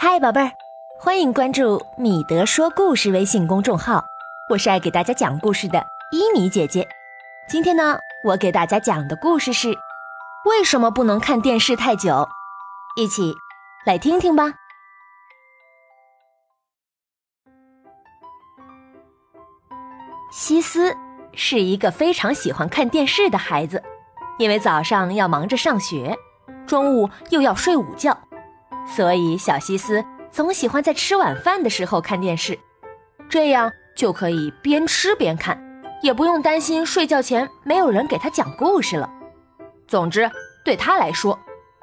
嗨，宝贝儿，欢迎关注米德说故事微信公众号，我是爱给大家讲故事的伊米姐姐。今天呢，我给大家讲的故事是为什么不能看电视太久？一起来听听吧。西斯是一个非常喜欢看电视的孩子，因为早上要忙着上学，中午又要睡午觉。所以，小西斯总喜欢在吃晚饭的时候看电视，这样就可以边吃边看，也不用担心睡觉前没有人给他讲故事了。总之，对他来说，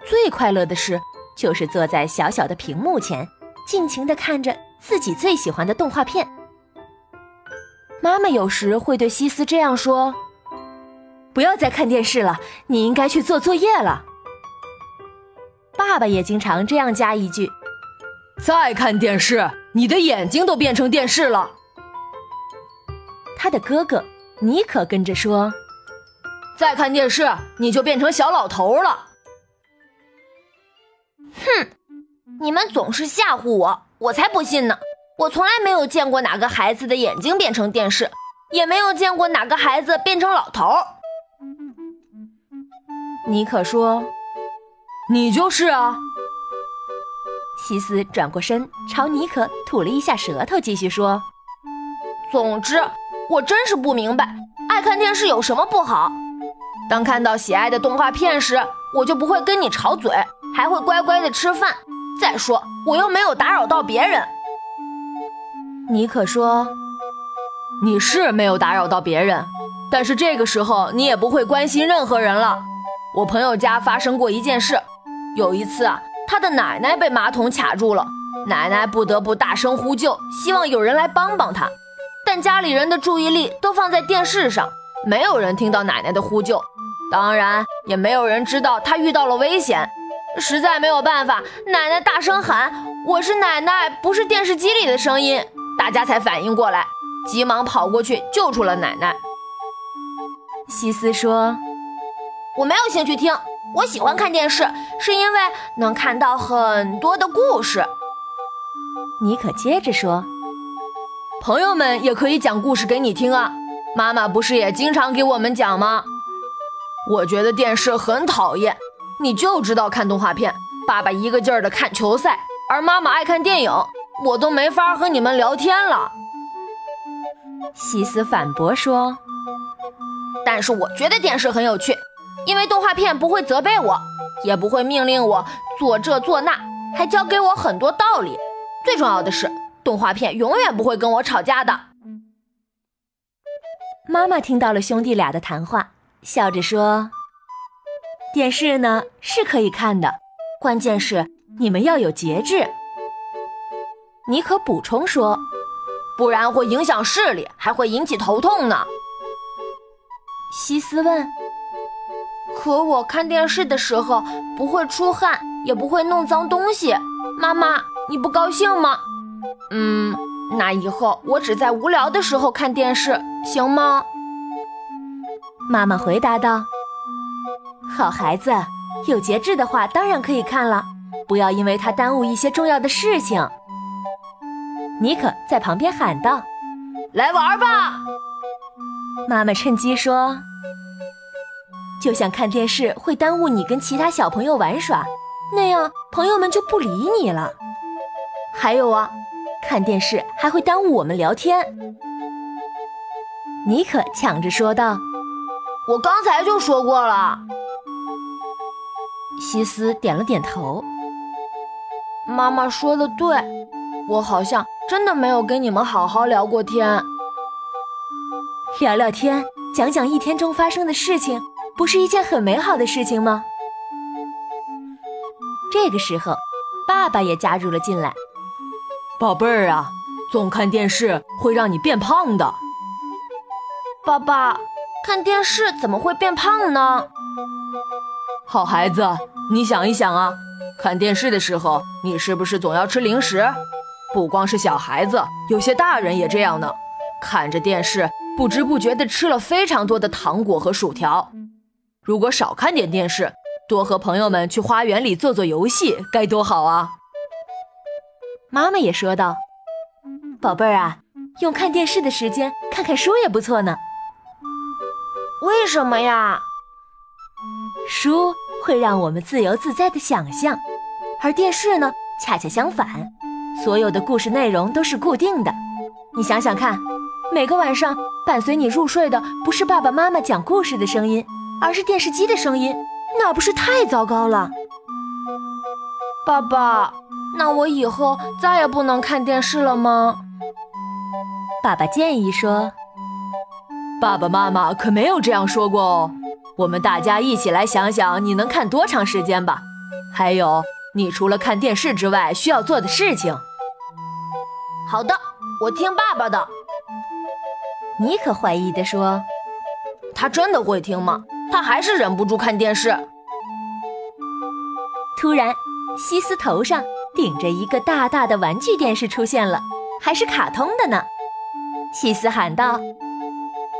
最快乐的事就是坐在小小的屏幕前，尽情地看着自己最喜欢的动画片。妈妈有时会对西斯这样说：“不要再看电视了，你应该去做作业了。”爸爸也经常这样加一句：“再看电视，你的眼睛都变成电视了。”他的哥哥尼可跟着说：“再看电视，你就变成小老头了。”哼，你们总是吓唬我，我才不信呢！我从来没有见过哪个孩子的眼睛变成电视，也没有见过哪个孩子变成老头。尼可说。你就是啊！西斯转过身，朝尼可吐了一下舌头，继续说：“总之，我真是不明白，爱看电视有什么不好？当看到喜爱的动画片时，我就不会跟你吵嘴，还会乖乖的吃饭。再说，我又没有打扰到别人。”尼可说：“你是没有打扰到别人，但是这个时候你也不会关心任何人了。我朋友家发生过一件事。”有一次啊，他的奶奶被马桶卡住了，奶奶不得不大声呼救，希望有人来帮帮他。但家里人的注意力都放在电视上，没有人听到奶奶的呼救，当然也没有人知道他遇到了危险。实在没有办法，奶奶大声喊：“我是奶奶，不是电视机里的声音。”大家才反应过来，急忙跑过去救出了奶奶。西斯说：“我没有兴趣听。”我喜欢看电视，是因为能看到很多的故事。尼可接着说：“朋友们也可以讲故事给你听啊，妈妈不是也经常给我们讲吗？我觉得电视很讨厌，你就知道看动画片，爸爸一个劲儿的看球赛，而妈妈爱看电影，我都没法和你们聊天了。”西斯反驳说：“但是我觉得电视很有趣。”因为动画片不会责备我，也不会命令我做这做那，还教给我很多道理。最重要的是，动画片永远不会跟我吵架的。妈妈听到了兄弟俩的谈话，笑着说：“电视呢是可以看的，关键是你们要有节制。”尼可补充说：“不然会影响视力，还会引起头痛呢。”西斯问。可我看电视的时候不会出汗，也不会弄脏东西。妈妈，你不高兴吗？嗯，那以后我只在无聊的时候看电视，行吗？妈妈回答道：“好孩子，有节制的话当然可以看了，不要因为它耽误一些重要的事情。”尼可在旁边喊道：“来玩吧！”妈妈趁机说。就像看电视会耽误你跟其他小朋友玩耍，那样朋友们就不理你了。还有啊，看电视还会耽误我们聊天。尼可抢着说道：“我刚才就说过了。”西斯点了点头。妈妈说的对，我好像真的没有跟你们好好聊过天。聊聊天，讲讲一天中发生的事情。不是一件很美好的事情吗？这个时候，爸爸也加入了进来。宝贝儿啊，总看电视会让你变胖的。爸爸，看电视怎么会变胖呢？好孩子，你想一想啊，看电视的时候，你是不是总要吃零食？不光是小孩子，有些大人也这样呢。看着电视，不知不觉地吃了非常多的糖果和薯条。如果少看点电视，多和朋友们去花园里做做游戏，该多好啊！妈妈也说道：“宝贝儿啊，用看电视的时间看看书也不错呢。为什么呀？书会让我们自由自在的想象，而电视呢，恰恰相反，所有的故事内容都是固定的。你想想看，每个晚上伴随你入睡的不是爸爸妈妈讲故事的声音，而是电视机的声音，那不是太糟糕了？爸爸。”那我以后再也不能看电视了吗？爸爸建议说：“爸爸妈妈可没有这样说过哦。我们大家一起来想想，你能看多长时间吧？还有，你除了看电视之外需要做的事情。”好的，我听爸爸的。尼可怀疑地说：“他真的会听吗？他还是忍不住看电视。”突然，西斯头上。顶着一个大大的玩具电视出现了，还是卡通的呢。西斯喊道：“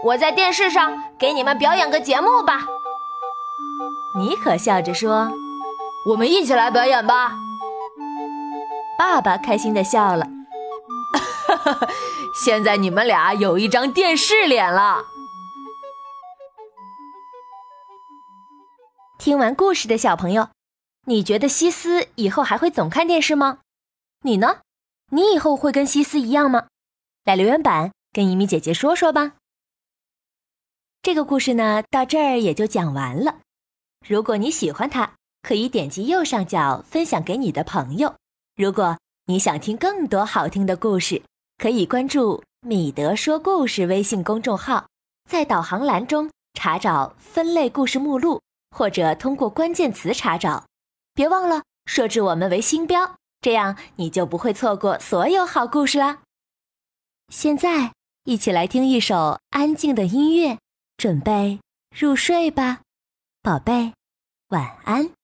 我在电视上给你们表演个节目吧。”妮可笑着说：“我们一起来表演吧。”爸爸开心的笑了：“，现在你们俩有一张电视脸了。”听完故事的小朋友。你觉得西斯以后还会总看电视吗？你呢？你以后会跟西斯一样吗？来留言板跟一米姐姐说说吧。这个故事呢，到这儿也就讲完了。如果你喜欢它，可以点击右上角分享给你的朋友。如果你想听更多好听的故事，可以关注“米德说故事”微信公众号，在导航栏中查找分类故事目录，或者通过关键词查找。别忘了设置我们为星标，这样你就不会错过所有好故事啦。现在，一起来听一首安静的音乐，准备入睡吧，宝贝，晚安。